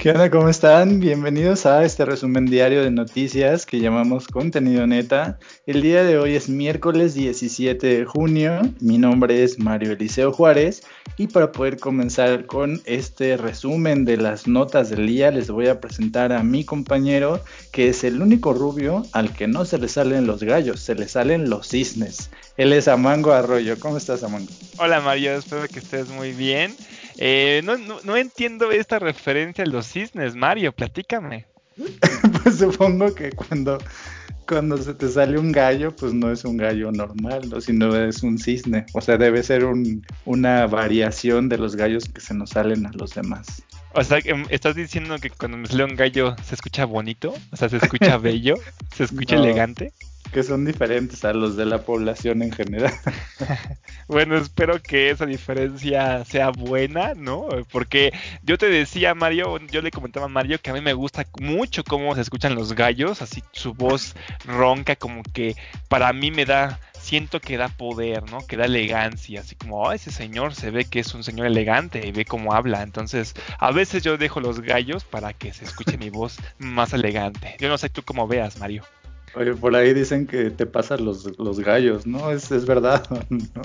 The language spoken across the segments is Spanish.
¿Qué onda? ¿Cómo están? Bienvenidos a este resumen diario de noticias que llamamos Contenido Neta. El día de hoy es miércoles 17 de junio. Mi nombre es Mario Eliseo Juárez y para poder comenzar con este resumen de las notas del día les voy a presentar a mi compañero que es el único rubio al que no se le salen los gallos, se le salen los cisnes. Él es Amango Arroyo. ¿Cómo estás, Amango? Hola, Mario. Espero que estés muy bien. Eh, no, no, entiendo esta referencia a los cisnes, Mario, platícame. pues supongo que cuando, cuando se te sale un gallo, pues no es un gallo normal, sino es un cisne. O sea, debe ser un, una variación de los gallos que se nos salen a los demás. O sea, ¿estás diciendo que cuando me sale un gallo se escucha bonito? O sea, se escucha bello, se escucha elegante que son diferentes a los de la población en general. bueno, espero que esa diferencia sea buena, ¿no? Porque yo te decía, Mario, yo le comentaba a Mario que a mí me gusta mucho cómo se escuchan los gallos, así su voz ronca, como que para mí me da siento que da poder, ¿no? Que da elegancia, así como, oh, ese señor se ve que es un señor elegante y ve cómo habla. Entonces, a veces yo dejo los gallos para que se escuche mi voz más elegante. Yo no sé tú cómo veas, Mario. Por ahí dicen que te pasan los, gallos, ¿no? ¿Es, es verdad no?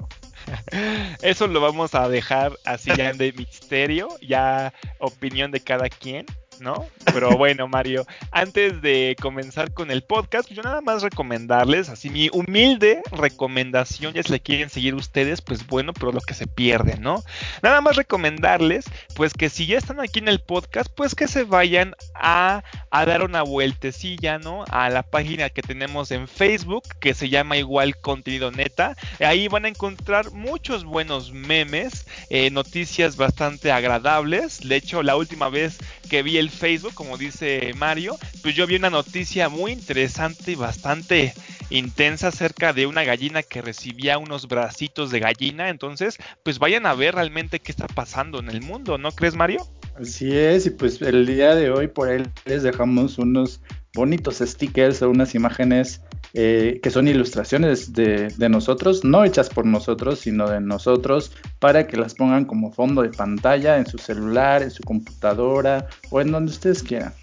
Eso lo vamos a dejar así ya de misterio, ya opinión de cada quien. ¿No? Pero bueno, Mario, antes de comenzar con el podcast, yo nada más recomendarles, así mi humilde recomendación, ya si le quieren seguir ustedes, pues bueno, pero lo que se pierden, ¿no? Nada más recomendarles, pues que si ya están aquí en el podcast, pues que se vayan a, a dar una vueltecilla, ¿no? A la página que tenemos en Facebook, que se llama igual Contenido Neta. Ahí van a encontrar muchos buenos memes, eh, noticias bastante agradables. De hecho, la última vez que vi el Facebook, como dice Mario, pues yo vi una noticia muy interesante y bastante intensa acerca de una gallina que recibía unos bracitos de gallina. Entonces, pues vayan a ver realmente qué está pasando en el mundo, ¿no crees, Mario? Así es, y pues el día de hoy por ahí les dejamos unos bonitos stickers o unas imágenes eh, que son ilustraciones de, nosotros, no hechas por nosotros, sino de nosotros, para que las pongan como fondo de pantalla en su celular, en su computadora o en donde ustedes quieran.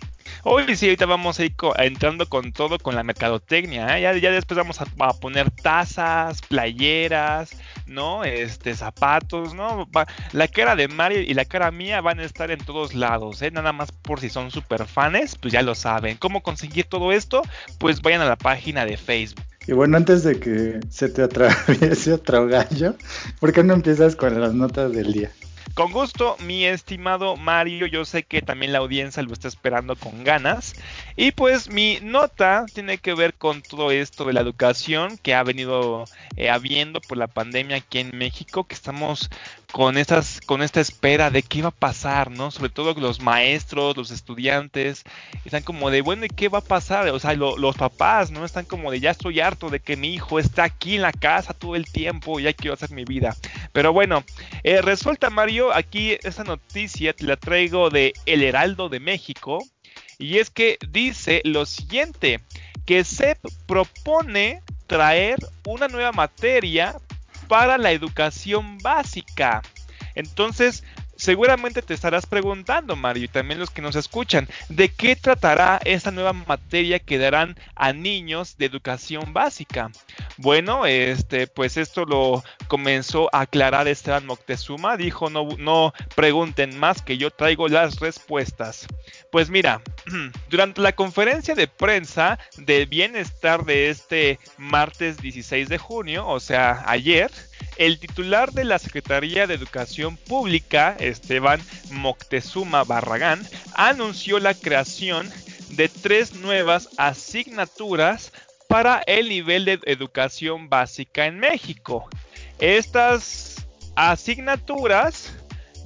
Hoy sí, ahorita vamos a ir entrando con todo con la mercadotecnia. ¿eh? Ya, después vamos a, poner tazas, playeras, ¿no? Este, zapatos, ¿no? la cara de Mario y la cara mía van a estar en todos lados, ¿eh? Nada más por si son super fans, pues ya lo saben. ¿Cómo conseguir todo esto? Pues vayan a la página de Facebook. Y bueno, antes de que se te atraviese otro gallo, ¿por qué no empiezas con las notas del día? Con gusto, mi estimado Mario, yo sé que también la audiencia lo está esperando con ganas. Y pues mi nota tiene que ver con todo esto de la educación que ha venido eh, habiendo por la pandemia aquí en México, que estamos con esta espera de qué va a pasar, ¿no? Sobre todo los maestros, los estudiantes están como de, bueno, ¿y qué va a pasar? O sea, los papás, ¿no? Están como de, ya estoy harto de que mi hijo está aquí en la casa todo el tiempo, ya quiero hacer mi vida. Pero bueno, eh, resulta Mario, aquí esta noticia te la traigo de El Heraldo de México y es que dice lo siguiente, que SEP propone traer una nueva materia para la educación básica. Entonces, seguramente te estarás preguntando, Mario, y también los que nos escuchan, ¿de qué tratará esta nueva materia que darán a niños de educación básica? Bueno, este, pues esto lo comenzó a aclarar Esteban Moctezuma, dijo, no, no pregunten más que yo traigo las respuestas. Pues mira, durante la conferencia de prensa de bienestar de este martes 16 de junio, o sea, ayer, el titular de la Secretaría de Educación Pública, Esteban Moctezuma Barragán, anunció la creación de tres nuevas asignaturas para el nivel de educación básica en México. Estas asignaturas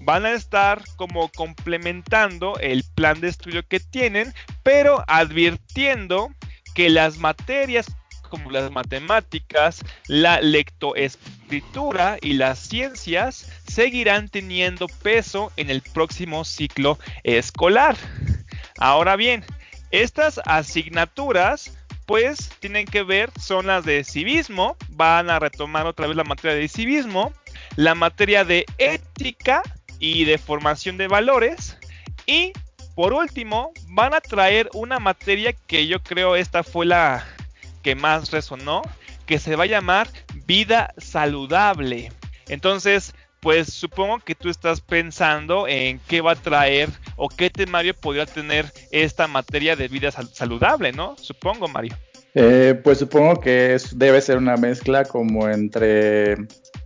van a estar como complementando el plan de estudio que tienen, pero advirtiendo que las materias como las matemáticas, la lectoescritura y las ciencias seguirán teniendo peso en el próximo ciclo escolar. Ahora bien, estas asignaturas pues tienen que ver, son las de civismo, van a retomar otra vez la materia de civismo, la materia de ética y de formación de valores y Por último, van a traer una materia que yo creo esta fue la que más resonó, que se va a llamar vida saludable. Entonces, pues supongo que tú estás pensando en qué va a traer o qué temario podría tener esta materia de vida saludable, ¿no? Supongo, Mario. Eh, pues supongo que debe ser una mezcla como entre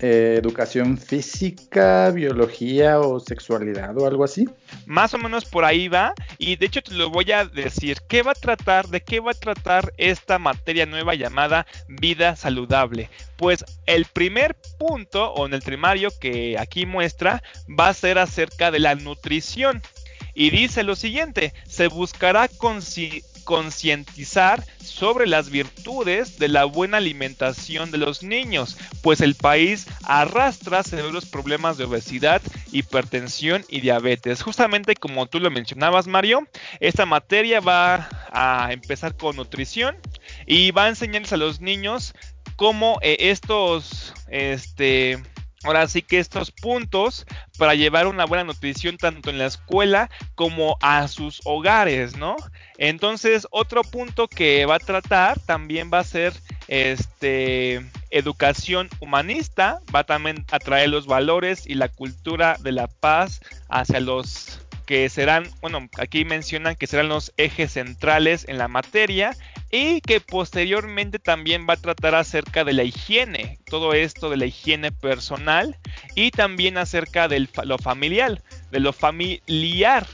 eh, educación física, biología o sexualidad o algo así. Más o menos por ahí va y de hecho te lo voy a decir. ¿Qué va a tratar? ¿De qué va a tratar esta materia nueva llamada vida saludable? Pues el primer punto o en el primario que aquí muestra va a ser acerca de la nutrición. Y dice lo siguiente, se buscará concientizar sobre las virtudes de la buena alimentación de los niños, pues el país arrastra severos problemas de obesidad, hipertensión y diabetes. Justamente como tú lo mencionabas, Mario, esta materia va a empezar con nutrición y va a enseñarles a los niños cómo eh, estos este Ahora sí que estos puntos para llevar una buena nutrición tanto en la escuela como a sus hogares, ¿no? Entonces, otro punto que va a tratar también va a ser este educación humanista, va también a traer los valores y la cultura de la paz hacia los que serán, bueno, aquí mencionan que serán los ejes centrales en la materia y que posteriormente también va a tratar acerca de la higiene, todo esto de la higiene personal y también acerca de lo familiar, de lo familiar.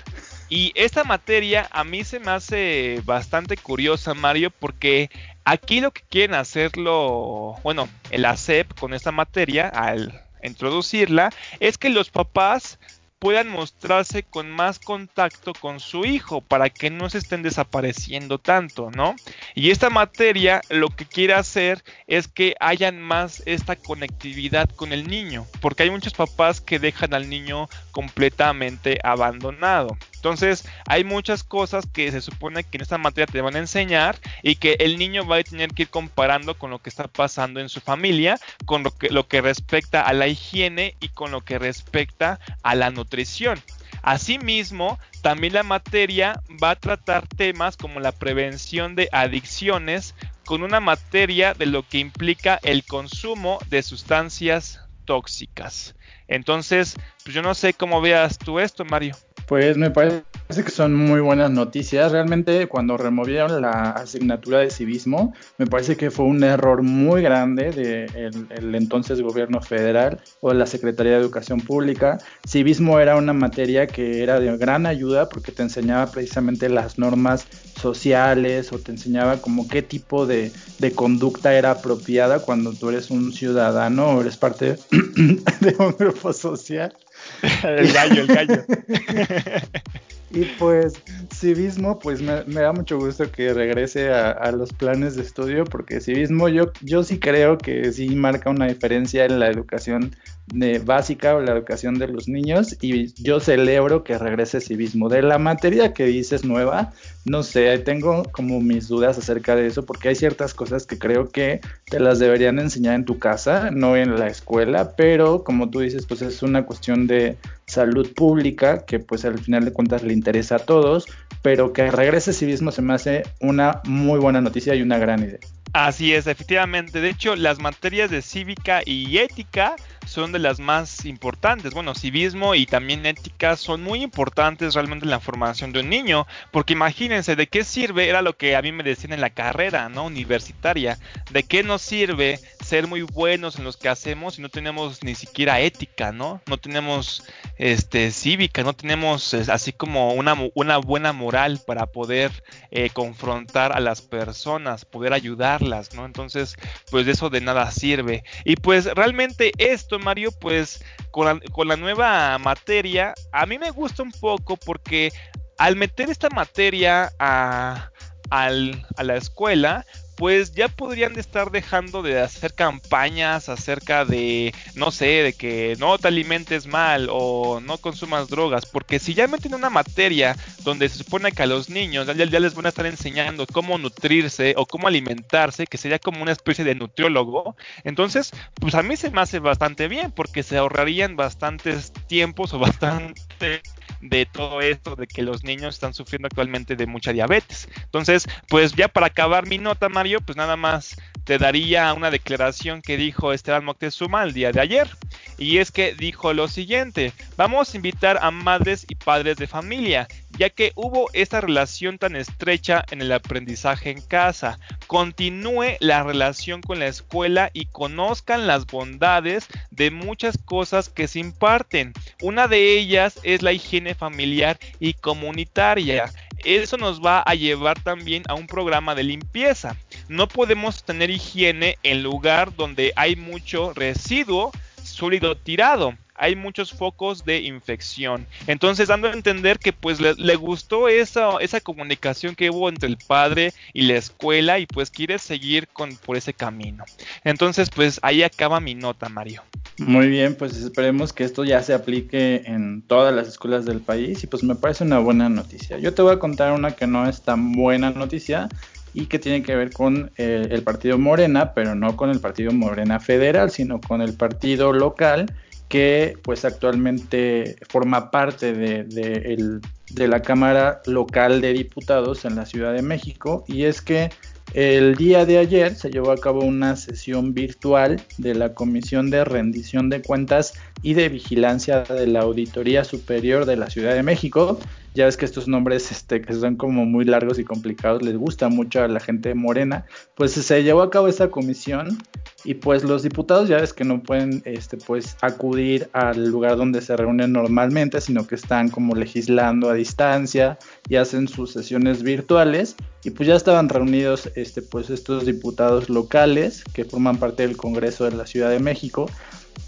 Y esta materia a mí se me hace bastante curiosa, Mario, porque aquí lo que quieren hacerlo, bueno, el ACEP con esta materia, al introducirla, es que los papás puedan mostrarse con más contacto con su hijo para que no se estén desapareciendo tanto, ¿no? Y esta materia lo que quiere hacer es que hayan más esta conectividad con el niño, porque hay muchos papás que dejan al niño completamente abandonado. Entonces, hay muchas cosas que se supone que en esta materia te van a enseñar y que el niño va a tener que ir comparando con lo que está pasando en su familia, con lo que, respecta a la higiene y con lo que respecta a la nutrición. Asimismo, también la materia va a tratar temas como la prevención de adicciones con una materia de lo que implica el consumo de sustancias tóxicas. Entonces, pues yo no sé cómo veas tú esto, Mario. Pues me parece que son muy buenas noticias. Realmente cuando removieron la asignatura de civismo, me parece que fue un error muy grande del el entonces gobierno federal o la Secretaría de Educación Pública. Civismo era una materia que era de gran ayuda porque te enseñaba precisamente las normas sociales o te enseñaba como qué tipo de, de conducta era apropiada cuando tú eres un ciudadano o eres parte de un grupo social. el gallo, el gallo. y pues civismo, pues me, da mucho gusto que regrese a, los planes de estudio, porque civismo yo, yo sí creo que sí marca una diferencia en la educación de básica o la educación de los niños y yo celebro que regrese civismo. De la materia que dices nueva, no sé, tengo como mis dudas acerca de eso porque hay ciertas cosas que creo que te las deberían enseñar en tu casa, no en la escuela, pero como tú dices, pues es una cuestión de salud pública que pues al final de cuentas le interesa a todos, pero que regrese civismo se me hace una muy buena noticia y una gran idea. Así es, efectivamente. De hecho, las materias de cívica y ética son de las más importantes. Bueno, civismo y también ética son muy importantes realmente en la formación de un niño, porque imagínense de qué sirve, era lo que a mí me decían en la carrera, ¿no? Universitaria, de qué nos sirve ser muy buenos en los que hacemos si no tenemos ni siquiera ética, ¿no? No tenemos este cívica, no tenemos así como una, una buena moral para poder eh, confrontar a las personas, poder ayudarlas, ¿no? Entonces, pues de eso de nada sirve. Y pues realmente esto Mario, pues con la, nueva materia, a mí me gusta un poco porque al meter esta materia a, a la escuela, pues ya podrían estar dejando de hacer campañas acerca de, no sé, de que no te alimentes mal o no consumas drogas, porque si ya meten una materia donde se supone que a los niños ya, ya, les van a estar enseñando cómo nutrirse o cómo alimentarse, que sería como una especie de nutriólogo, entonces, pues a mí se me hace bastante bien, porque se ahorrarían bastantes tiempos o bastante de todo esto, de que los niños están sufriendo actualmente de mucha diabetes. Entonces, pues ya para acabar mi nota, Mario, pues nada más te daría una declaración que dijo Esteban Moctezuma el día de ayer. Y es que dijo lo siguiente, vamos a invitar a madres y padres de familia, ya que hubo esta relación tan estrecha en el aprendizaje en casa. Continúe la relación con la escuela y conozcan las bondades de muchas cosas que se imparten. Una de ellas es la higiene familiar y comunitaria. Eso nos va a llevar también a un programa de limpieza. No podemos tener higiene en lugar donde hay mucho residuo sólido tirado hay muchos focos de infección. Entonces, dando a entender que pues le, gustó esa, esa comunicación que hubo entre el padre y la escuela y pues quiere seguir con, por ese camino. Entonces, pues ahí acaba mi nota, Mario. Muy bien, pues esperemos que esto ya se aplique en todas las escuelas del país y pues me parece una buena noticia. Yo te voy a contar una que no es tan buena noticia y que tiene que ver con eh, el partido Morena, pero no con el partido Morena federal, sino con el partido local que pues actualmente forma parte de, de, la Cámara Local de Diputados en la Ciudad de México y es que el día de ayer se llevó a cabo una sesión virtual de la Comisión de Rendición de Cuentas y de Vigilancia de la Auditoría Superior de la Ciudad de México. Ya ves que estos nombres este, que son como muy largos y complicados les gusta mucho a la gente morena. Pues se llevó a cabo esta comisión y pues los diputados ya ves que no pueden este, pues acudir al lugar donde se reúnen normalmente, sino que están como legislando a distancia y hacen sus sesiones virtuales y pues ya estaban reunidos este, pues estos diputados locales que forman parte del Congreso de la Ciudad de México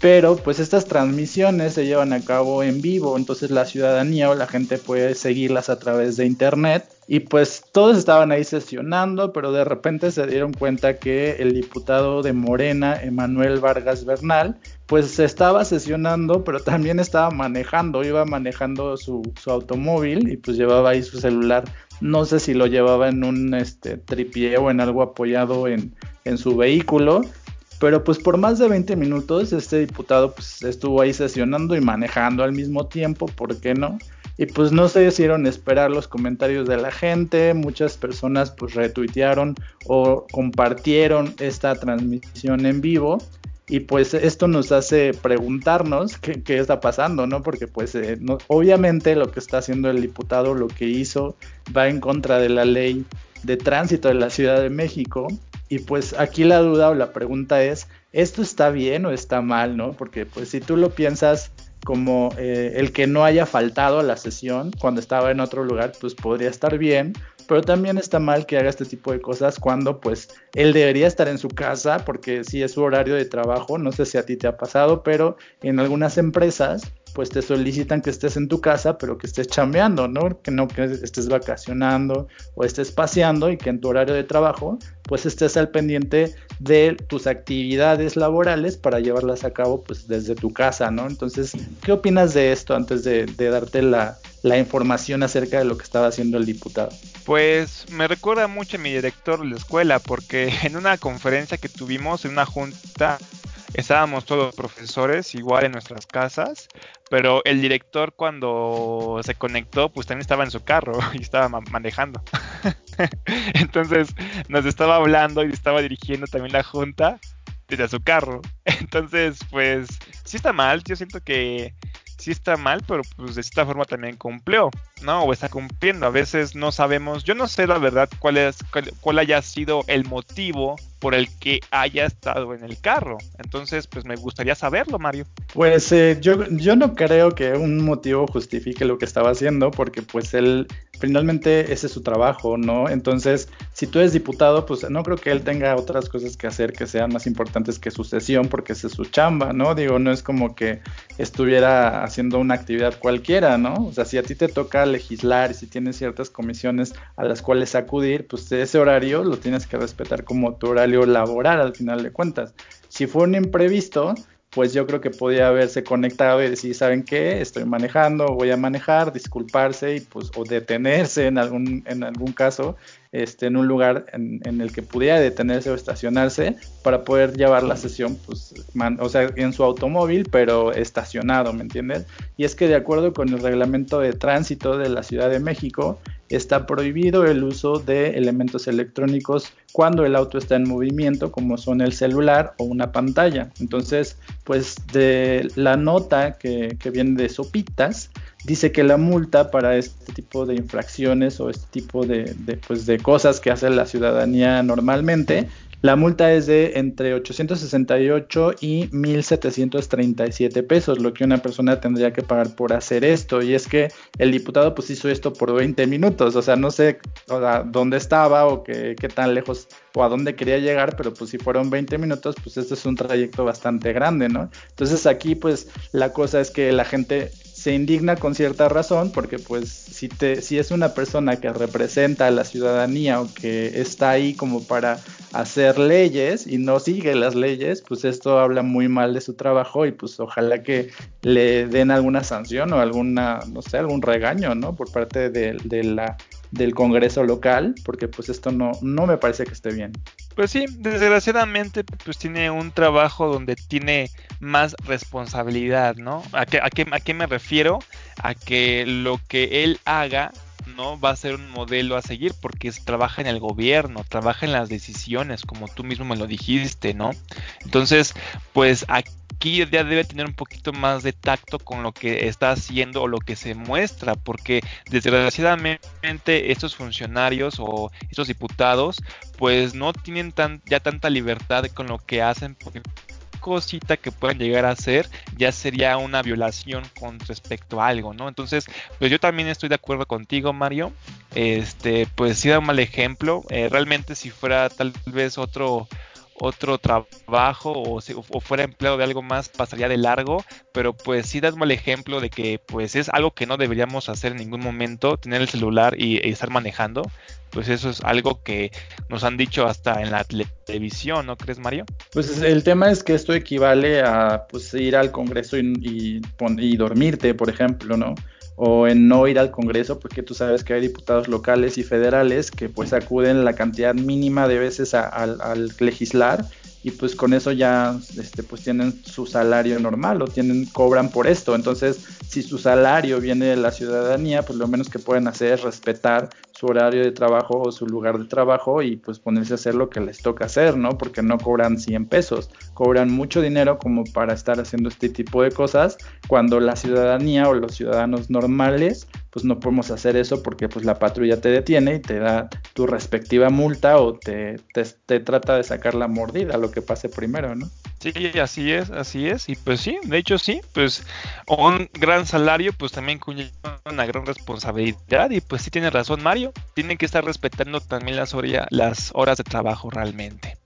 pero pues estas transmisiones se llevan a cabo en vivo, entonces la ciudadanía o la gente puede seguirlas a través de internet y pues todos estaban ahí sesionando, pero de repente se dieron cuenta que el diputado de Morena, Emanuel Vargas Bernal, pues estaba sesionando, pero también estaba manejando, iba manejando su, su automóvil y pues llevaba ahí su celular. No sé si lo llevaba en un este, tripié o en algo apoyado en, en su vehículo, pero pues por más de 20 minutos este diputado pues estuvo ahí sesionando y manejando al mismo tiempo, ¿por qué no? Y pues no se hicieron esperar los comentarios de la gente, muchas personas pues retuitearon o compartieron esta transmisión en vivo y pues esto nos hace preguntarnos qué, está pasando, ¿no? Porque pues eh, obviamente lo que está haciendo el diputado, lo que hizo, va en contra de la ley de tránsito de la Ciudad de México y pues aquí la duda o la pregunta es, ¿esto está bien o está mal, no? Porque pues si tú lo piensas como eh, el que no haya faltado a la sesión cuando estaba en otro lugar, pues podría estar bien, pero también está mal que haga este tipo de cosas cuando pues él debería estar en su casa porque si es su horario de trabajo, no sé si a ti te ha pasado, pero en algunas empresas pues te solicitan que estés en tu casa, pero que estés chambeando, ¿no? Que no que estés vacacionando o estés paseando y que en tu horario de trabajo, pues estés al pendiente de tus actividades laborales para llevarlas a cabo, pues desde tu casa, ¿no? Entonces, ¿qué opinas de esto antes de, darte la, la información acerca de lo que estaba haciendo el diputado? Pues me recuerda mucho a mi director de la escuela, porque en una conferencia que tuvimos, en una junta, estábamos todos profesores igual en nuestras casas, pero el director cuando se conectó pues también estaba en su carro y estaba manejando. Entonces nos estaba hablando y estaba dirigiendo también la junta desde su carro. Entonces pues sí está mal, yo siento que sí está mal, pero pues de esta forma también cumplió, ¿no? O está cumpliendo. A veces no sabemos, yo no sé la verdad cuál es cuál haya sido el motivo por el que haya estado en el carro. Entonces, pues me gustaría saberlo, Mario. Pues eh, yo, yo no creo que un motivo justifique lo que estaba haciendo, porque pues él, finalmente ese es su trabajo, ¿no? Entonces, si tú eres diputado, pues no creo que él tenga otras cosas que hacer que sean más importantes que su sesión, porque esa es su chamba, ¿no? Digo, no es como que estuviera haciendo una actividad cualquiera, ¿no? O sea, si a ti te toca legislar y si tienes ciertas comisiones a las cuales acudir, pues ese horario lo tienes que respetar como tu horario laboral al final de cuentas. Si fue un imprevisto, pues yo creo que podía haberse conectado y decir, ¿saben qué? Estoy manejando, voy a manejar, disculparse y pues o detenerse en algún, en algún caso, este, en un lugar en, el que pudiera detenerse o estacionarse para poder llevar la sesión, pues, o sea, en su automóvil, pero estacionado, ¿me entiendes? Y es que de acuerdo con el reglamento de tránsito de la Ciudad de México, está prohibido el uso de elementos electrónicos cuando el auto está en movimiento, como son el celular o una pantalla. Entonces, pues de la nota que, viene de Sopitas, dice que la multa para este tipo de infracciones o este tipo de, pues de cosas que hace la ciudadanía normalmente la multa es de entre 868 y 1737 pesos, lo que una persona tendría que pagar por hacer esto. Y es que el diputado pues hizo esto por 20 minutos, o sea, no sé dónde estaba o qué, qué tan lejos o a dónde quería llegar, pero pues si fueron 20 minutos, pues este es un trayecto bastante grande, ¿no? Entonces aquí pues la cosa es que la gente se indigna con cierta razón porque pues si te si es una persona que representa a la ciudadanía o que está ahí como para hacer leyes y no sigue las leyes, pues esto habla muy mal de su trabajo y pues ojalá que le den alguna sanción o alguna no sé, algún regaño, ¿no? por parte de, de la del Congreso local, porque pues esto no, no me parece que esté bien. Pues sí, desgraciadamente pues tiene un trabajo donde tiene más responsabilidad, ¿no? ¿A qué, a qué, a qué me refiero? A que lo que él haga no va a ser un modelo a seguir porque trabaja en el gobierno, trabaja en las decisiones, como tú mismo me lo dijiste, ¿no? Entonces, pues aquí aquí ya debe tener un poquito más de tacto con lo que está haciendo o lo que se muestra, porque desgraciadamente estos funcionarios o estos diputados pues no tienen tan, ya tanta libertad con lo que hacen porque cosita que puedan llegar a hacer ya sería una violación con respecto a algo, ¿no? Entonces, pues yo también estoy de acuerdo contigo, Mario. Este, pues sí da un mal ejemplo. Eh, realmente si fuera tal vez otro otro trabajo o, fuera empleado de algo más pasaría de largo, pero pues sí das mal ejemplo de que pues es algo que no deberíamos hacer en ningún momento, tener el celular y, estar manejando, pues eso es algo que nos han dicho hasta en la televisión, ¿no crees Mario? Pues el tema es que esto equivale a pues ir al Congreso y, y dormirte, por ejemplo, ¿no? O en no ir al Congreso, porque tú sabes que hay diputados locales y federales que pues acuden la cantidad mínima de veces al legislar y pues con eso ya este, pues tienen su salario normal o tienen cobran por esto. Entonces si su salario viene de la ciudadanía pues lo menos que pueden hacer es respetar su horario de trabajo o su lugar de trabajo y pues ponerse a hacer lo que les toca hacer no porque no cobran 100 pesos. Cobran mucho dinero como para estar haciendo este tipo de cosas cuando la ciudadanía o los ciudadanos normales pues no podemos hacer eso porque pues la patrulla te detiene y te da tu respectiva multa o te, te, trata de sacar la mordida, lo que pase primero, ¿no? Sí, así es, así es. Y pues sí, de hecho sí, pues un gran salario pues también conlleva una gran responsabilidad y pues sí tiene razón Mario, tienen que estar respetando también las, las horas de trabajo realmente.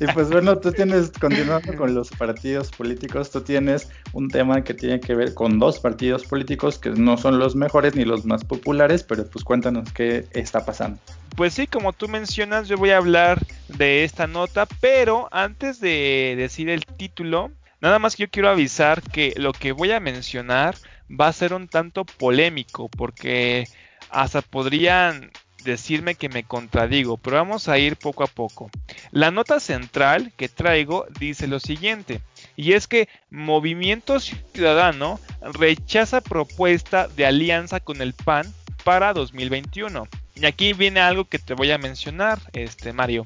Y pues bueno, tú tienes, continuando con los partidos políticos, tú tienes un tema que tiene que ver con dos partidos políticos que no son los mejores ni los más populares, pero pues cuéntanos qué está pasando. Pues sí, como tú mencionas, yo voy a hablar de esta nota, pero antes de decir el título, nada más que yo quiero avisar que lo que voy a mencionar va a ser un tanto polémico, porque hasta podrían decirme que me contradigo, pero vamos a ir poco a poco. La nota central que traigo dice lo siguiente, y es que Movimiento Ciudadano rechaza propuesta de alianza con el PAN para 2021. Y aquí viene algo que te voy a mencionar, este Mario,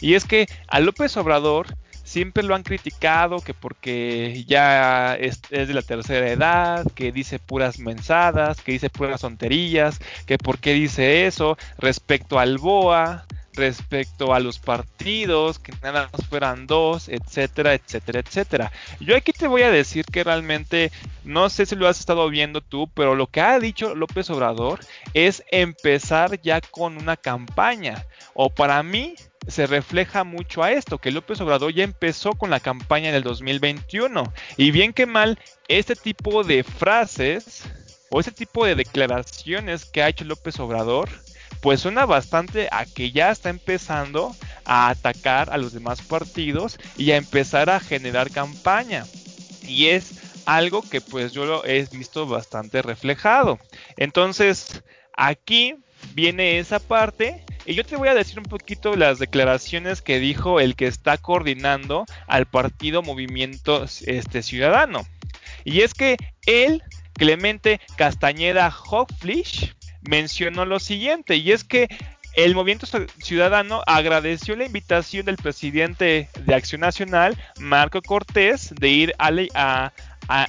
y es que a López Obrador siempre lo han criticado que porque ya es, de la tercera edad, que dice puras mensadas, que dice puras tonterías, que por qué dice eso respecto al BOA, respecto a los partidos, que nada más fueran dos, etcétera, etcétera, etcétera. Yo aquí te voy a decir que realmente, no sé si lo has estado viendo tú, pero lo que ha dicho López Obrador es empezar ya con una campaña. O para mí, se refleja mucho a esto, que López Obrador ya empezó con la campaña del 2021. Y bien que mal, este tipo de frases o este tipo de declaraciones que ha hecho López Obrador, pues suena bastante a que ya está empezando a atacar a los demás partidos y a empezar a generar campaña. Y es algo que pues yo lo he visto bastante reflejado. Entonces, aquí viene esa parte y yo te voy a decir un poquito las declaraciones que dijo el que está coordinando al partido Movimiento este, Ciudadano. Y es que él, Clemente Castañeda Hofflish, mencionó lo siguiente, y es que el Movimiento Ciudadano agradeció la invitación del presidente de Acción Nacional, Marco Cortés, de ir a,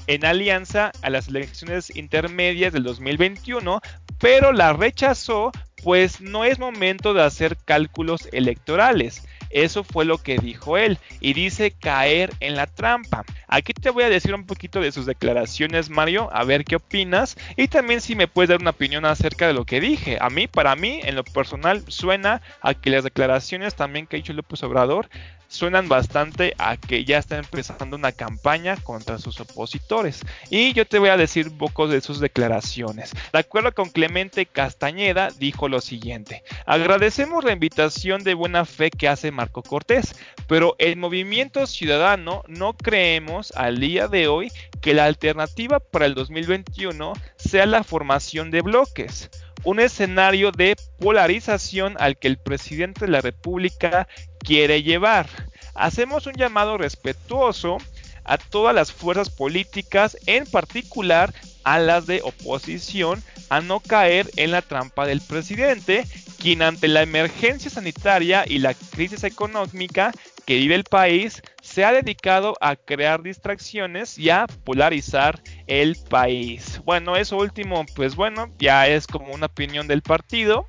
en alianza a las elecciones intermedias del 2021, pero la rechazó pues no es momento de hacer cálculos electorales. Eso fue lo que dijo él y dice caer en la trampa. Aquí te voy a decir un poquito de sus declaraciones, Mario, a ver qué opinas y también si me puedes dar una opinión acerca de lo que dije. A mí, para mí, en lo personal, suena a que las declaraciones también que ha dicho López Obrador suenan bastante a que ya está empezando una campaña contra sus opositores. Y yo te voy a decir un poco de sus declaraciones. De acuerdo con Clemente Castañeda, dijo lo siguiente. Agradecemos la invitación de buena fe que hace Marco Cortés, pero el movimiento ciudadano no creemos al día de hoy que la alternativa para el 2021 sea la formación de bloques un escenario de polarización al que el presidente de la República quiere llevar. Hacemos un llamado respetuoso a todas las fuerzas políticas, en particular a las de oposición, a no caer en la trampa del presidente, quien ante la emergencia sanitaria y la crisis económica que vive el país, se ha dedicado a crear distracciones y a polarizar el país. Bueno, eso último, pues bueno, ya es como una opinión del partido.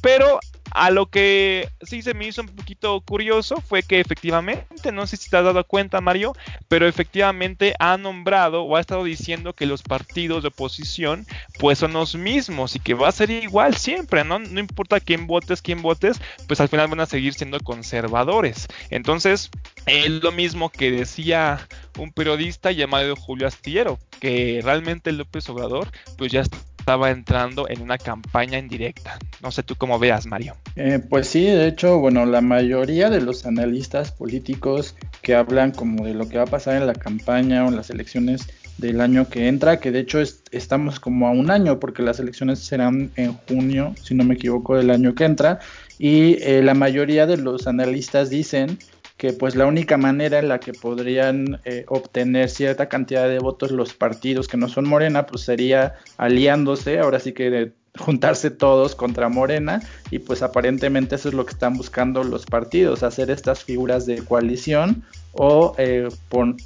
Pero a lo que sí se me hizo un poquito curioso fue que efectivamente, no sé si te has dado cuenta Mario, pero efectivamente ha nombrado o ha estado diciendo que los partidos de oposición pues son los mismos y que va a ser igual siempre, ¿no? No importa quién votes, quién votes, pues al final van a seguir siendo conservadores. Entonces, es lo mismo que decía un periodista llamado Julio Astillero, que realmente López Obrador pues ya está estaba entrando en una campaña en directa. No sé tú cómo veas, Mario. Eh, pues sí, de hecho, bueno, la mayoría de los analistas políticos que hablan como de lo que va a pasar en la campaña o en las elecciones del año que entra, que de hecho estamos como a un año porque las elecciones serán en junio, si no me equivoco, del año que entra, y eh, la mayoría de los analistas dicen que pues la única manera en la que podrían eh, obtener cierta cantidad de votos los partidos que no son Morena, pues sería aliándose, ahora sí que juntarse todos contra Morena y pues aparentemente eso es lo que están buscando los partidos, hacer estas figuras de coalición o eh,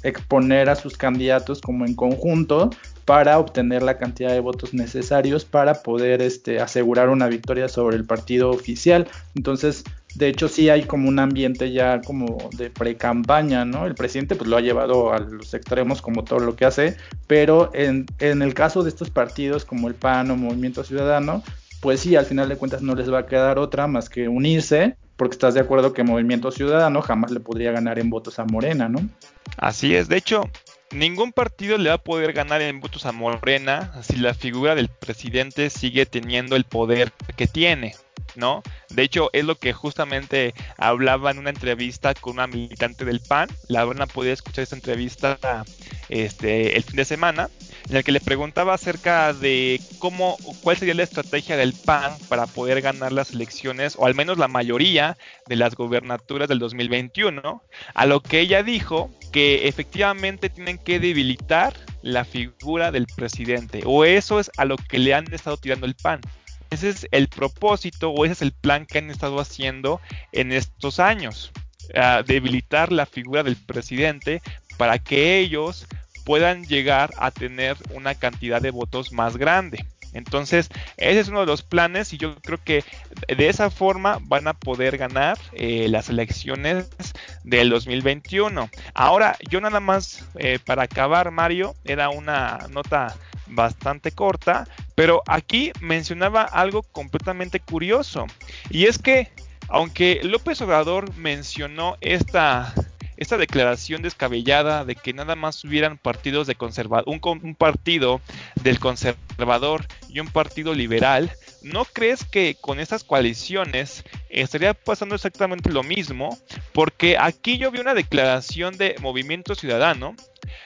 exponer a sus candidatos como en conjunto para obtener la cantidad de votos necesarios para poder este, asegurar una victoria sobre el partido oficial. Entonces, de hecho, sí hay como un ambiente ya como de pre-campaña, ¿no? El presidente pues lo ha llevado a los extremos como todo lo que hace, pero en, en el caso de estos partidos como el PAN o Movimiento Ciudadano, pues sí, al final de cuentas no les va a quedar otra más que unirse, porque estás de acuerdo que Movimiento Ciudadano jamás le podría ganar en votos a Morena, ¿no? Así es, de hecho, ningún partido le va a poder ganar en votos a Morena si la figura del presidente sigue teniendo el poder que tiene. ¿No? De hecho, es lo que justamente hablaba en una entrevista con una militante del PAN. La van a escuchar esta entrevista este, el fin de semana, en el que le preguntaba acerca de cómo, cuál sería la estrategia del PAN para poder ganar las elecciones, o al menos la mayoría de las gobernaturas del 2021. A lo que ella dijo que efectivamente tienen que debilitar la figura del presidente, o eso es a lo que le han estado tirando el PAN. Ese es el propósito o ese es el plan que han estado haciendo en estos años. debilitar la figura del presidente para que ellos puedan llegar a tener una cantidad de votos más grande. Entonces, ese es uno de los planes y yo creo que de esa forma van a poder ganar eh, las elecciones del 2021. Ahora, yo nada más eh, para acabar, Mario, era una nota bastante corta, pero aquí mencionaba algo completamente curioso. Y es que, aunque López Obrador mencionó esta, esta declaración descabellada de que nada más hubieran partidos de conservador, un, un partido del conservador y un partido liberal, ¿no crees que con estas coaliciones estaría pasando exactamente lo mismo? Porque aquí yo vi una declaración de Movimiento Ciudadano,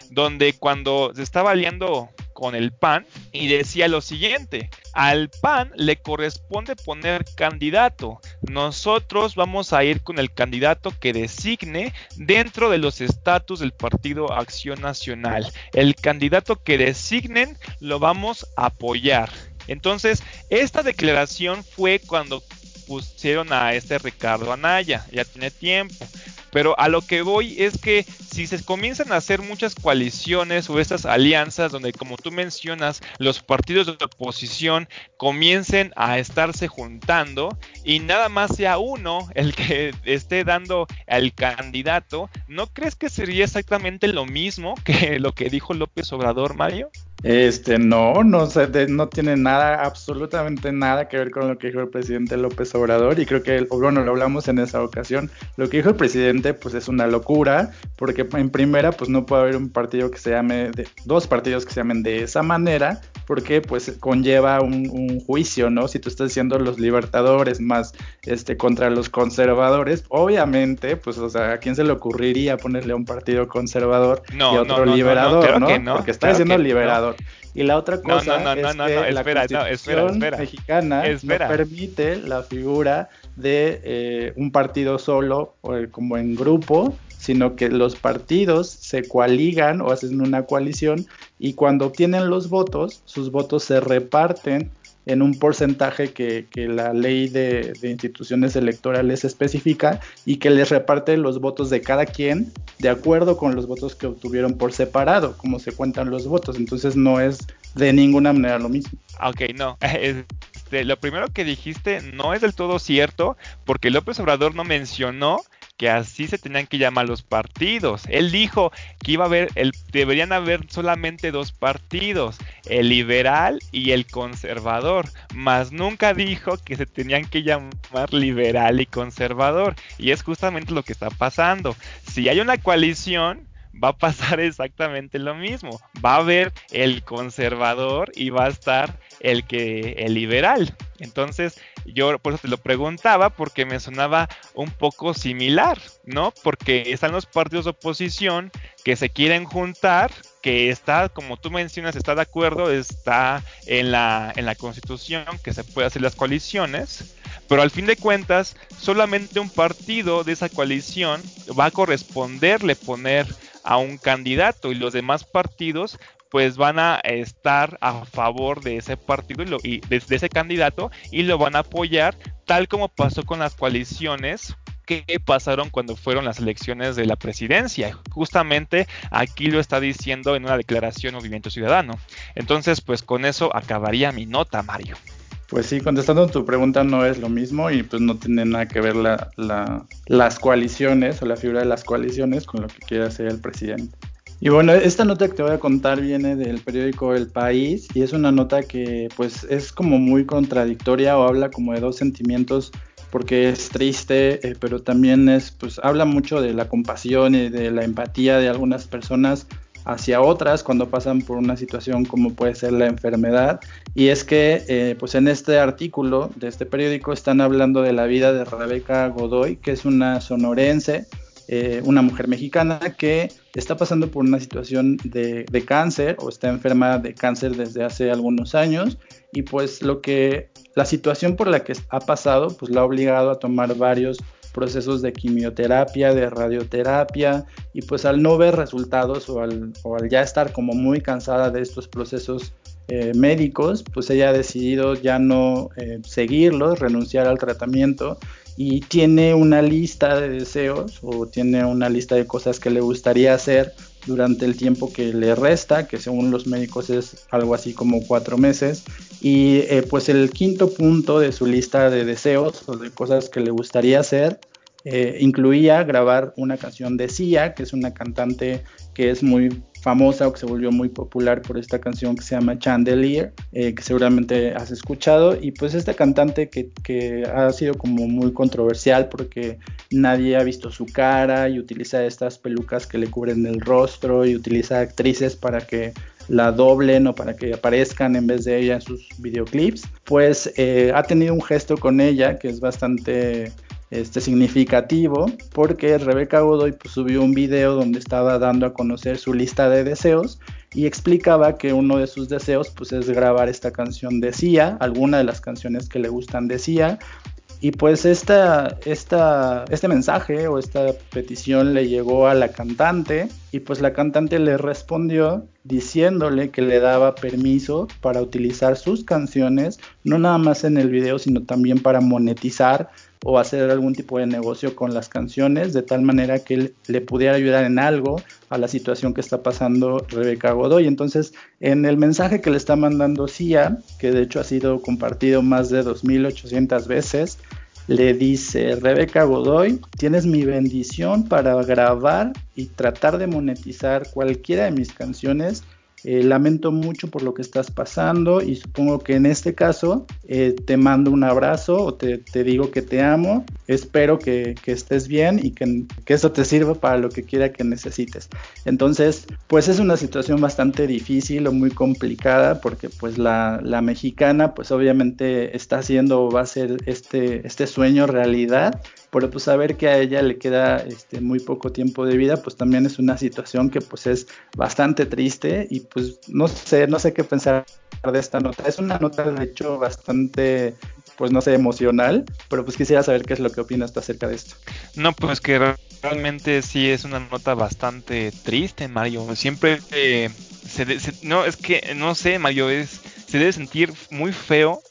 donde cuando se estaba aliando con el PAN y decía lo siguiente, al PAN le corresponde poner candidato, nosotros vamos a ir con el candidato que designe dentro de los estatus del Partido Acción Nacional, el candidato que designen lo vamos a apoyar. Entonces, esta declaración fue cuando pusieron a este Ricardo Anaya, ya tiene tiempo. Pero a lo que voy es que si se comienzan a hacer muchas coaliciones o estas alianzas donde, como tú mencionas, los partidos de oposición comiencen a estarse juntando y nada más sea uno el que esté dando al candidato, ¿no crees que sería exactamente lo mismo que lo que dijo López Obrador, Mario? Este, no, no, no tiene nada, absolutamente nada que ver con lo que dijo el presidente López Obrador y creo que, bueno, lo hablamos en esa ocasión, lo que dijo el presidente pues es una locura porque en primera pues no puede haber un partido que se llame, de, dos partidos que se llamen de esa manera porque pues conlleva un, un, juicio, ¿no? Si tú estás diciendo los libertadores más este contra los conservadores, obviamente pues o sea, ¿a quién se le ocurriría ponerle a un partido conservador y otro liberador, ¿no? Porque está diciendo liberador. Y la otra cosa es que la Constitución mexicana no permite la figura de eh, un partido solo o como en grupo, sino que los partidos se coaligan o hacen una coalición y cuando obtienen los votos, sus votos se reparten en un porcentaje que, la ley de, instituciones electorales especifica y que les reparte los votos de cada quien de acuerdo con los votos que obtuvieron por separado, como se cuentan los votos. Entonces no es de ninguna manera lo mismo. Ok, no. Este, lo primero que dijiste no es del todo cierto porque López Obrador no mencionó que así se tenían que llamar los partidos. Él dijo que iba a haber, el, deberían haber solamente dos partidos, el liberal y el conservador, mas nunca dijo que se tenían que llamar liberal y conservador. Y es justamente lo que está pasando. Si hay una coalición, va a pasar exactamente lo mismo. Va a haber el conservador y va a estar el que el liberal. Entonces, yo por eso te lo preguntaba porque me sonaba un poco similar, ¿no? Porque están los partidos de oposición que se quieren juntar, que está, como tú mencionas, está de acuerdo, está en la, en la Constitución que se puede hacer las coaliciones, pero al fin de cuentas, solamente un partido de esa coalición va a corresponderle poner a un candidato y los demás partidos pues van a estar a favor de ese partido y, de, ese candidato y lo van a apoyar tal como pasó con las coaliciones que pasaron cuando fueron las elecciones de la presidencia. Justamente aquí lo está diciendo en una declaración Movimiento Ciudadano. Entonces, pues con eso acabaría mi nota, Mario. Pues sí, contestando tu pregunta no es lo mismo y pues no tiene nada que ver las coaliciones o la figura de las coaliciones con lo que quiere hacer el presidente. Y bueno, esta nota que te voy a contar viene del periódico El País y es una nota que pues es como muy contradictoria o habla como de dos sentimientos porque es triste, eh, pero también es pues habla mucho de la compasión y de la empatía de algunas personas hacia otras cuando pasan por una situación como puede ser la enfermedad. Y es que eh, pues en este artículo de este periódico están hablando de la vida de Rebeca Godoy que es una sonorense eh, una mujer mexicana que está pasando por una situación de, cáncer o está enferma de cáncer desde hace algunos años. Y pues lo que la situación por la que ha pasado pues la ha obligado a tomar varios procesos de quimioterapia, de radioterapia y pues al no ver resultados o al, ya estar como muy cansada de estos procesos eh, médicos, pues ella ha decidido ya no eh, seguirlos, renunciar al tratamiento y tiene una lista de deseos o tiene una lista de cosas que le gustaría hacer durante el tiempo que le resta, que según los médicos es algo así como cuatro meses. Y eh, pues el quinto punto de su lista de deseos o de cosas que le gustaría hacer eh, incluía grabar una canción de Sia, que es una cantante que es muy famosa o que se volvió muy popular por esta canción que se llama Chandelier, eh, que seguramente has escuchado. Y pues esta cantante que, que, ha sido como muy controversial porque nadie ha visto su cara y utiliza estas pelucas que le cubren el rostro y utiliza actrices para que la doblen o para que aparezcan en vez de ella en sus videoclips, pues eh, ha tenido un gesto con ella que es bastante este, significativo porque Rebeca Godoy pues, subió un video donde estaba dando a conocer su lista de deseos y explicaba que uno de sus deseos pues es grabar esta canción de Sia, alguna de las canciones que le gustan de Sia. Y pues esta, esta, este mensaje o esta petición le llegó a la cantante y pues la cantante le respondió diciéndole que le daba permiso para utilizar sus canciones, no nada más en el video, sino también para monetizar o hacer algún tipo de negocio con las canciones, de tal manera que él le pudiera ayudar en algo a la situación que está pasando Rebeca Godoy. Entonces, en el mensaje que le está mandando Cia, que de hecho ha sido compartido más de 2.800 veces, le dice, Rebeca Godoy, tienes mi bendición para grabar y tratar de monetizar cualquiera de mis canciones eh, lamento mucho por lo que estás pasando y supongo que en este caso eh, te mando un abrazo o te, digo que te amo. Espero que, estés bien y que, eso te sirva para lo que quiera que necesites. Entonces, pues es una situación bastante difícil o muy complicada porque pues la, mexicana pues obviamente está haciendo o va a ser este, este sueño realidad pero pues saber que a ella le queda este, muy poco tiempo de vida, pues también es una situación que pues es bastante triste y pues no sé, no sé qué pensar de esta nota. Es una nota de hecho bastante pues no sé, emocional, pero pues quisiera saber qué es lo que opinas tú acerca de esto. No, pues que realmente sí es una nota bastante triste, Mario. Siempre eh, se, no, es que no sé, Mario, es se debe sentir muy feo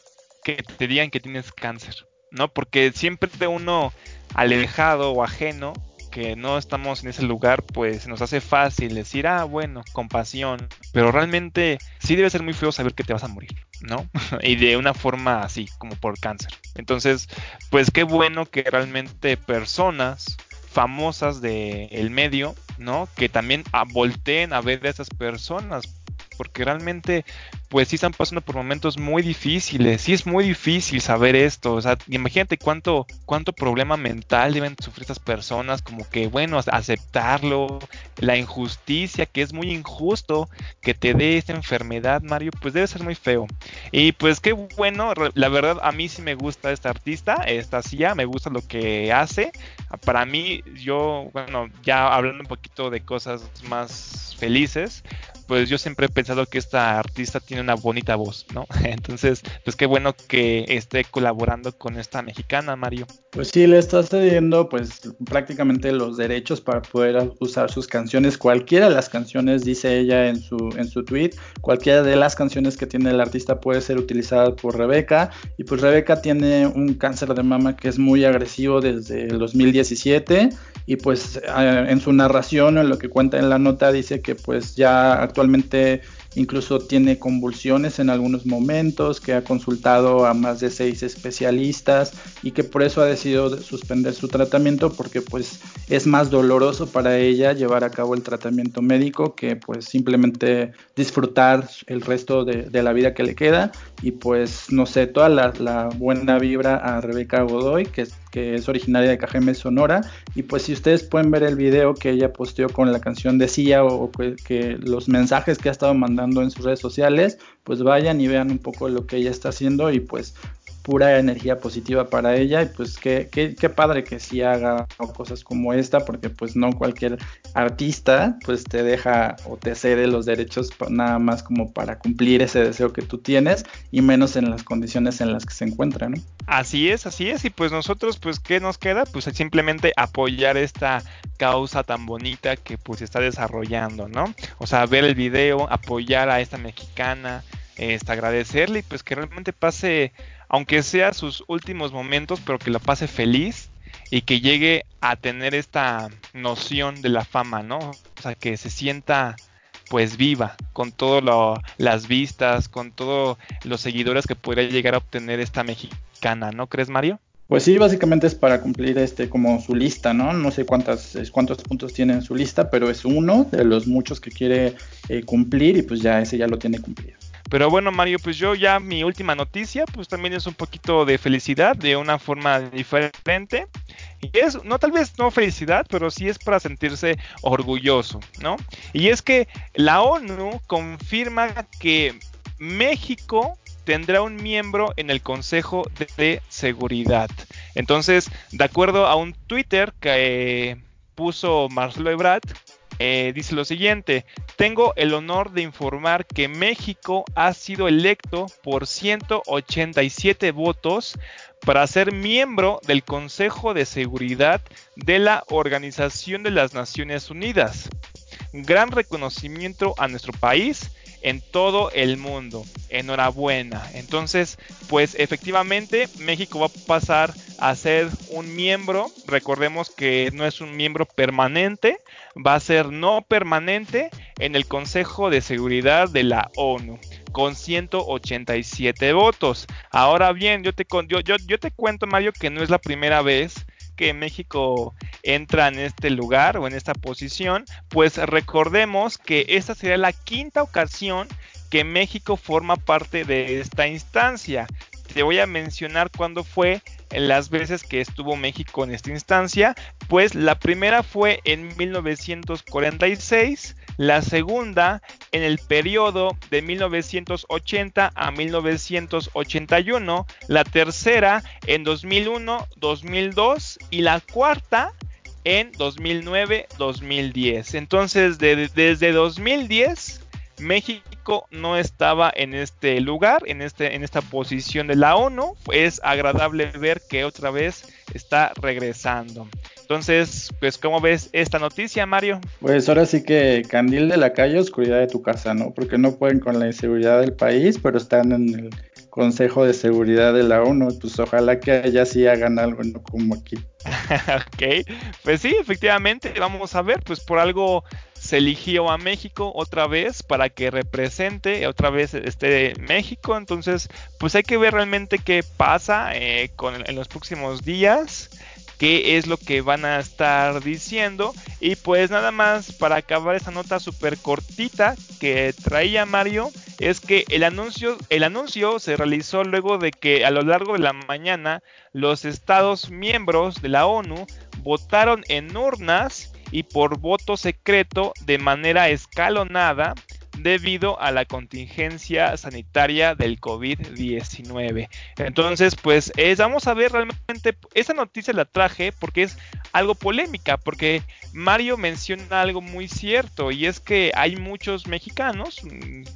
que te digan que tienes cáncer. ¿No? Porque siempre de uno alejado o ajeno, que no estamos en ese lugar, pues nos hace fácil decir, ah, bueno, compasión, pero realmente sí debe ser muy feo saber que te vas a morir, ¿no? y de una forma así, como por cáncer. Entonces, pues qué bueno que realmente personas famosas del medio, ¿no? Que también volteen a ver a esas personas, porque realmente pues sí están pasando por momentos muy difíciles, sí es muy difícil saber esto, o sea, imagínate cuánto, cuánto problema mental deben sufrir estas personas, como que, bueno, aceptarlo, la injusticia, que es muy injusto que te dé esta enfermedad, Mario, pues debe ser muy feo. Y pues qué bueno, la verdad, a mí sí me gusta esta artista, esta Cia, me gusta lo que hace, para mí, yo, bueno, ya hablando un poquito de cosas más felices, pues yo siempre he pensado que esta artista tiene una bonita voz, ¿no? Entonces, pues qué bueno que esté colaborando con esta mexicana, Mario. Pues sí, le está cediendo pues prácticamente los derechos para poder usar sus canciones, cualquiera de las canciones, dice ella en su, en su tweet, cualquiera de las canciones que tiene el artista puede ser utilizada por Rebeca, y pues Rebeca tiene un cáncer de mama que es muy agresivo desde el 2017, y pues eh, en su narración, en lo que cuenta en la nota, dice que pues ya actualmente incluso tiene convulsiones en algunos momentos, que ha consultado a más de seis especialistas y que por eso ha decidido suspender su tratamiento porque pues es más doloroso para ella llevar a cabo el tratamiento médico que pues simplemente disfrutar el resto de, la vida que le queda y pues no sé, toda la, buena vibra a Rebeca Godoy que, que es originaria de Cajeme Sonora. Y pues si ustedes pueden ver el video que ella posteó con la canción de Cia o, que los mensajes que ha estado mandando en sus redes sociales, pues vayan y vean un poco lo que ella está haciendo y pues pura energía positiva para ella y pues qué, qué, qué, padre que sí haga cosas como esta porque pues no cualquier artista pues te deja o te cede los derechos nada más como para cumplir ese deseo que tú tienes y menos en las condiciones en las que se encuentra, ¿no? Así es, así es y pues nosotros pues qué nos queda pues simplemente apoyar esta causa tan bonita que pues está desarrollando, ¿no? O sea, ver el video, apoyar a esta mexicana, este, agradecerle y pues que realmente pase aunque sea sus últimos momentos, pero que lo pase feliz y que llegue a tener esta noción de la fama, ¿no? O sea, que se sienta pues viva, con todas las vistas, con todos los seguidores que podría llegar a obtener esta mexicana, ¿no crees, Mario? Pues sí, básicamente es para cumplir este como su lista, ¿no? No sé cuántas, cuántos puntos tiene en su lista, pero es uno de los muchos que quiere eh, cumplir y pues ya ese ya lo tiene cumplido. Pero bueno, Mario, pues yo ya mi última noticia, pues también es un poquito de felicidad, de una forma diferente. Y es, no tal vez no felicidad, pero sí es para sentirse orgulloso, ¿no? Y es que la ONU confirma que México tendrá un miembro en el Consejo de Seguridad. Entonces, de acuerdo a un Twitter que puso Marcelo Ebrard, eh, dice lo siguiente, tengo el honor de informar que México ha sido electo por 187 votos para ser miembro del Consejo de Seguridad de la Organización de las Naciones Unidas. Gran reconocimiento a nuestro país en todo el mundo. Enhorabuena. Entonces, pues efectivamente México va a pasar a ser un miembro. Recordemos que no es un miembro permanente, va a ser no permanente en el Consejo de Seguridad de la ONU con 187 votos. Ahora bien, yo te, yo, yo, yo te cuento, Mario, que no es la primera vez que México entra en este lugar o en esta posición, pues recordemos que esta sería la quinta ocasión que México forma parte de esta instancia. Te voy a mencionar cuándo fue las veces que estuvo México en esta instancia, pues la primera fue en 1946, la segunda en el periodo de 1980 a 1981, la tercera en 2001, 2002 y la cuarta en 2009-2010. Entonces, desde 2010 México no estaba en este lugar, en, este, en esta posición de la ONU. Es agradable ver que otra vez está regresando. Entonces, pues, ¿cómo ves esta noticia, Mario? Pues ahora sí que candil de la calle, oscuridad de tu casa, ¿no? Porque no pueden con la inseguridad del país, pero están en el Consejo de Seguridad de la ONU. Pues ojalá que allá sí hagan algo, no como aquí. ok, pues sí, efectivamente, vamos a ver, pues por algo se eligió a México otra vez para que represente otra vez este México. Entonces, pues hay que ver realmente qué pasa eh, con, en los próximos días qué es lo que van a estar diciendo. Y pues nada más para acabar esta nota súper cortita que traía Mario, es que el anuncio, el anuncio se realizó luego de que a lo largo de la mañana los estados miembros de la ONU votaron en urnas y por voto secreto de manera escalonada debido a la contingencia sanitaria del COVID-19. Entonces, pues vamos a ver realmente, esa noticia la traje porque es algo polémica, porque Mario menciona algo muy cierto y es que hay muchos mexicanos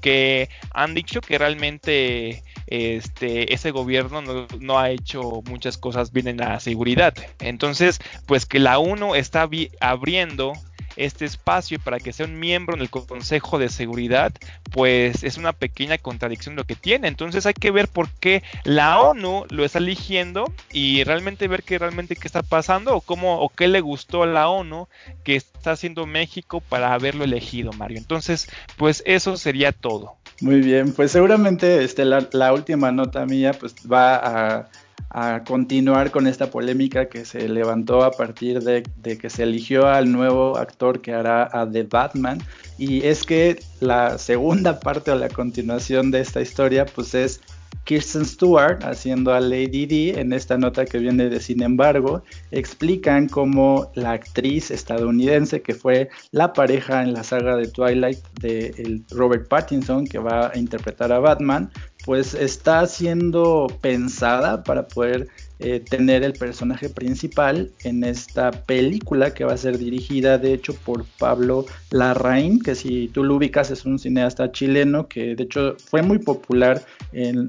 que han dicho que realmente este, ese gobierno no, no ha hecho muchas cosas bien en la seguridad. Entonces, pues que la UNO está abriendo este espacio para que sea un miembro en el Consejo de Seguridad, pues es una pequeña contradicción lo que tiene. Entonces hay que ver por qué la ONU lo está eligiendo y realmente ver qué realmente qué está pasando o cómo o qué le gustó a la ONU que está haciendo México para haberlo elegido, Mario. Entonces, pues eso sería todo. Muy bien, pues seguramente este, la, la última nota mía pues va a a continuar con esta polémica que se levantó a partir de, que se eligió al nuevo actor que hará a The Batman. Y es que la segunda parte o la continuación de esta historia pues es Kirsten Stewart haciendo a Lady D en esta nota que viene de Sin embargo, explican cómo la actriz estadounidense que fue la pareja en la saga de Twilight de Robert Pattinson que va a interpretar a Batman, pues está siendo pensada para poder eh, tener el personaje principal en esta película que va a ser dirigida de hecho por Pablo Larraín, que si tú lo ubicas es un cineasta chileno que de hecho fue muy popular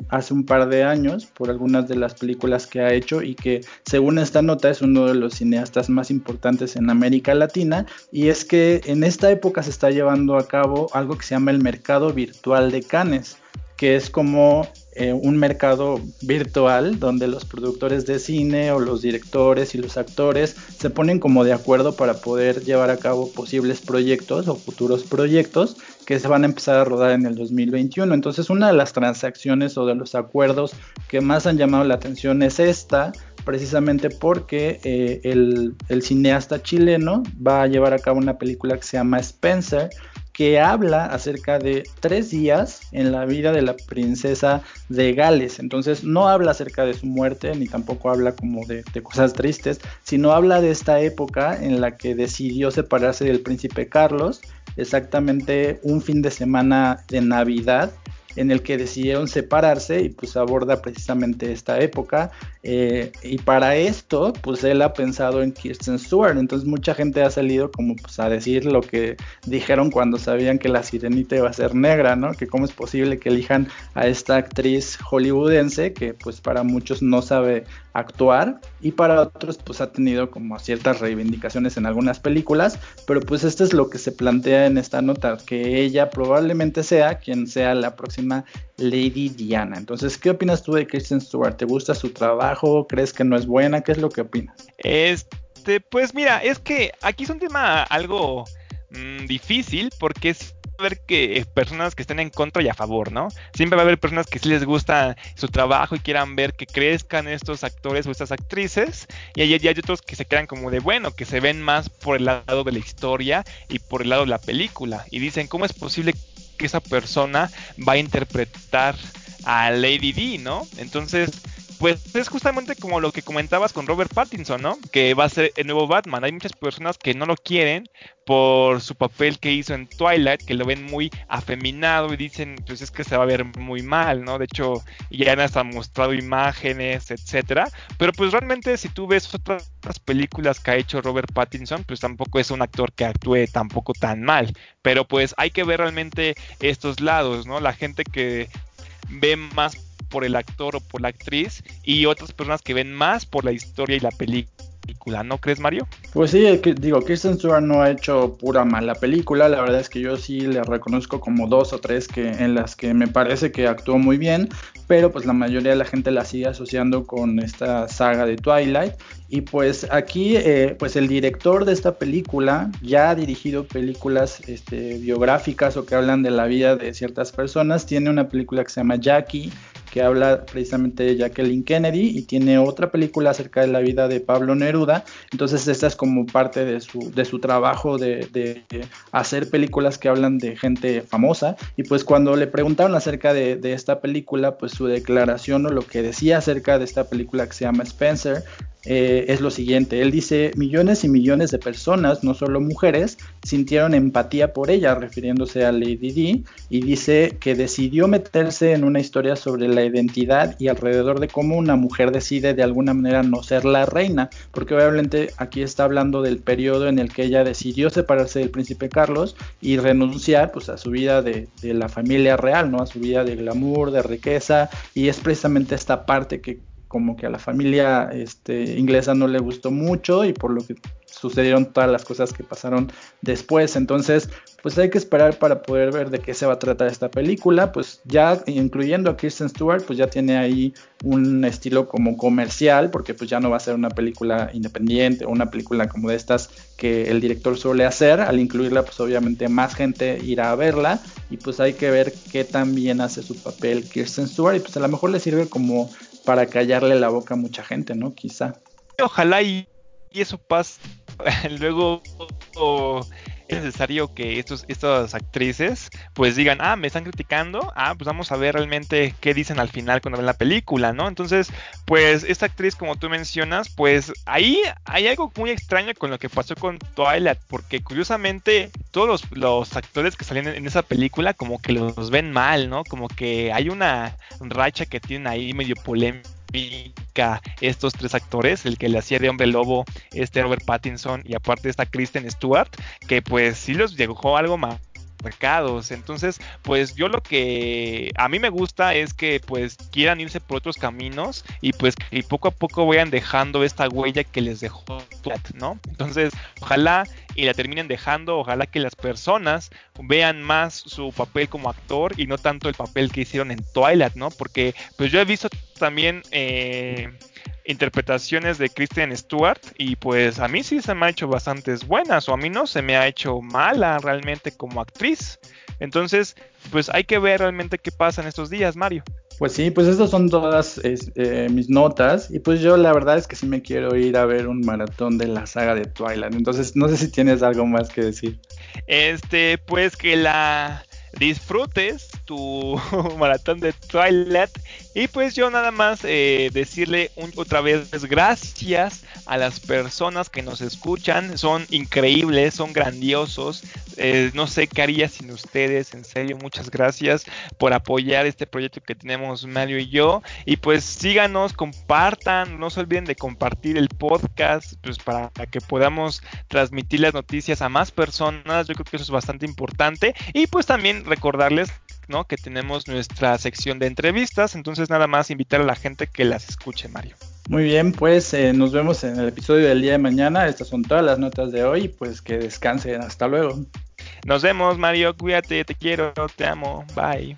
hace un par de años por algunas de las películas que ha hecho y que según esta nota es uno de los cineastas más importantes en América Latina. Y es que en esta época se está llevando a cabo algo que se llama el mercado virtual de Cannes que es como eh, un mercado virtual donde los productores de cine o los directores y los actores se ponen como de acuerdo para poder llevar a cabo posibles proyectos o futuros proyectos que se van a empezar a rodar en el 2021. Entonces una de las transacciones o de los acuerdos que más han llamado la atención es esta, precisamente porque eh, el, el cineasta chileno va a llevar a cabo una película que se llama Spencer, que habla acerca de tres días en la vida de la princesa de Gales. Entonces no habla acerca de su muerte ni tampoco habla como de, de cosas tristes, sino habla de esta época en la que decidió separarse del príncipe Carlos, exactamente un fin de semana de Navidad en el que decidieron separarse y pues aborda precisamente esta época. Eh, y para esto, pues él ha pensado en Kirsten Stewart. Entonces mucha gente ha salido como pues a decir lo que dijeron cuando sabían que la sirenita iba a ser negra, ¿no? Que cómo es posible que elijan a esta actriz hollywoodense que pues para muchos no sabe actuar y para otros pues ha tenido como ciertas reivindicaciones en algunas películas, pero pues esto es lo que se plantea en esta nota, que ella probablemente sea quien sea la próxima Lady Diana. Entonces, ¿qué opinas tú de Kristen Stewart? ¿Te gusta su trabajo? ¿Crees que no es buena? ¿Qué es lo que opinas? Este, pues mira, es que aquí es un tema algo mm, difícil porque es haber que eh, personas que estén en contra y a favor, ¿no? Siempre va a haber personas que sí les gusta su trabajo y quieran ver que crezcan estos actores o estas actrices, y hay, hay otros que se quedan como de bueno, que se ven más por el lado de la historia y por el lado de la película, y dicen, ¿cómo es posible que esa persona va a interpretar a Lady D, ¿no? Entonces, pues es justamente como lo que comentabas con Robert Pattinson, ¿no? Que va a ser el nuevo Batman. Hay muchas personas que no lo quieren por su papel que hizo en Twilight, que lo ven muy afeminado y dicen, pues es que se va a ver muy mal, ¿no? De hecho, ya han hasta mostrado imágenes, etcétera. Pero pues realmente si tú ves otras películas que ha hecho Robert Pattinson, pues tampoco es un actor que actúe tampoco tan mal. Pero pues hay que ver realmente estos lados, ¿no? La gente que ve más por el actor o por la actriz y otras personas que ven más por la historia y la película. ¿no crees, Mario? Pues sí, digo, Kristen Stewart no ha hecho pura mala película, la verdad es que yo sí le reconozco como dos o tres que en las que me parece que actuó muy bien, pero pues la mayoría de la gente la sigue asociando con esta saga de Twilight y pues aquí eh, pues el director de esta película ya ha dirigido películas este, biográficas o que hablan de la vida de ciertas personas, tiene una película que se llama Jackie que habla precisamente de Jacqueline Kennedy y tiene otra película acerca de la vida de Pablo Neruda. Entonces esta es como parte de su, de su trabajo de, hacer películas que hablan de gente famosa. Y pues cuando le preguntaron acerca de, de esta película, pues su declaración o lo que decía acerca de esta película que se llama Spencer eh, es lo siguiente. Él dice, millones y millones de personas, no solo mujeres, sintieron empatía por ella, refiriéndose a Lady Di, y dice que decidió meterse en una historia sobre la identidad y alrededor de cómo una mujer decide de alguna manera no ser la reina, porque obviamente aquí está hablando del periodo en el que ella decidió separarse del príncipe Carlos y renunciar pues a su vida de, de la familia real, ¿no? A su vida de glamour, de riqueza, y es precisamente esta parte que como que a la familia este, inglesa no le gustó mucho y por lo que sucedieron todas las cosas que pasaron después. Entonces, pues hay que esperar para poder ver de qué se va a tratar esta película. Pues ya incluyendo a Kirsten Stewart, pues ya tiene ahí un estilo como comercial, porque pues ya no va a ser una película independiente o una película como de estas que el director suele hacer. Al incluirla, pues obviamente más gente irá a verla y pues hay que ver qué tan bien hace su papel Kirsten Stewart y pues a lo mejor le sirve como para callarle la boca a mucha gente, ¿no? Quizá. Ojalá y, eso pase. Luego es necesario que estos, estas actrices pues digan, ah, me están criticando, ah, pues vamos a ver realmente qué dicen al final cuando ven la película, ¿no? Entonces, pues esta actriz, como tú mencionas, pues ahí hay algo muy extraño con lo que pasó con Twilight, porque curiosamente todos los, actores que salen en esa película como que los ven mal, ¿no? Como que hay una racha que tienen ahí medio polémica estos tres actores, el que le hacía de hombre lobo, este Robert Pattinson y aparte esta Kristen Stewart, que pues sí los dejó algo más mercados. Entonces, pues yo lo que a mí me gusta es que pues quieran irse por otros caminos y pues que poco a poco vayan dejando esta huella que les dejó ¿no? Entonces, ojalá y la terminen dejando, ojalá que las personas vean más su papel como actor y no tanto el papel que hicieron en Twilight, ¿no? Porque pues yo he visto también eh, interpretaciones de Kristen Stewart y pues a mí sí se me ha hecho bastantes buenas o a mí no se me ha hecho mala realmente como actriz. Entonces, pues hay que ver realmente qué pasa en estos días, Mario. Pues sí, pues estas son todas eh, mis notas y pues yo la verdad es que sí me quiero ir a ver un maratón de la saga de Twilight. Entonces no sé si tienes algo más que decir. Este, pues que la disfrutes tu maratón de Twilight. Y pues yo nada más eh, decirle otra vez gracias a las personas que nos escuchan. Son increíbles, son grandiosos. Eh, no sé qué haría sin ustedes. En serio, muchas gracias por apoyar este proyecto que tenemos Mario y yo. Y pues síganos, compartan. No se olviden de compartir el podcast pues para que podamos transmitir las noticias a más personas. Yo creo que eso es bastante importante. Y pues también recordarles ¿no? que tenemos nuestra sección de entrevistas, entonces nada más invitar a la gente que las escuche, Mario. Muy bien, pues eh, nos vemos en el episodio del día de mañana. Estas son todas las notas de hoy, pues que descansen. Hasta luego. Nos vemos, Mario. Cuídate, te quiero, te amo. Bye.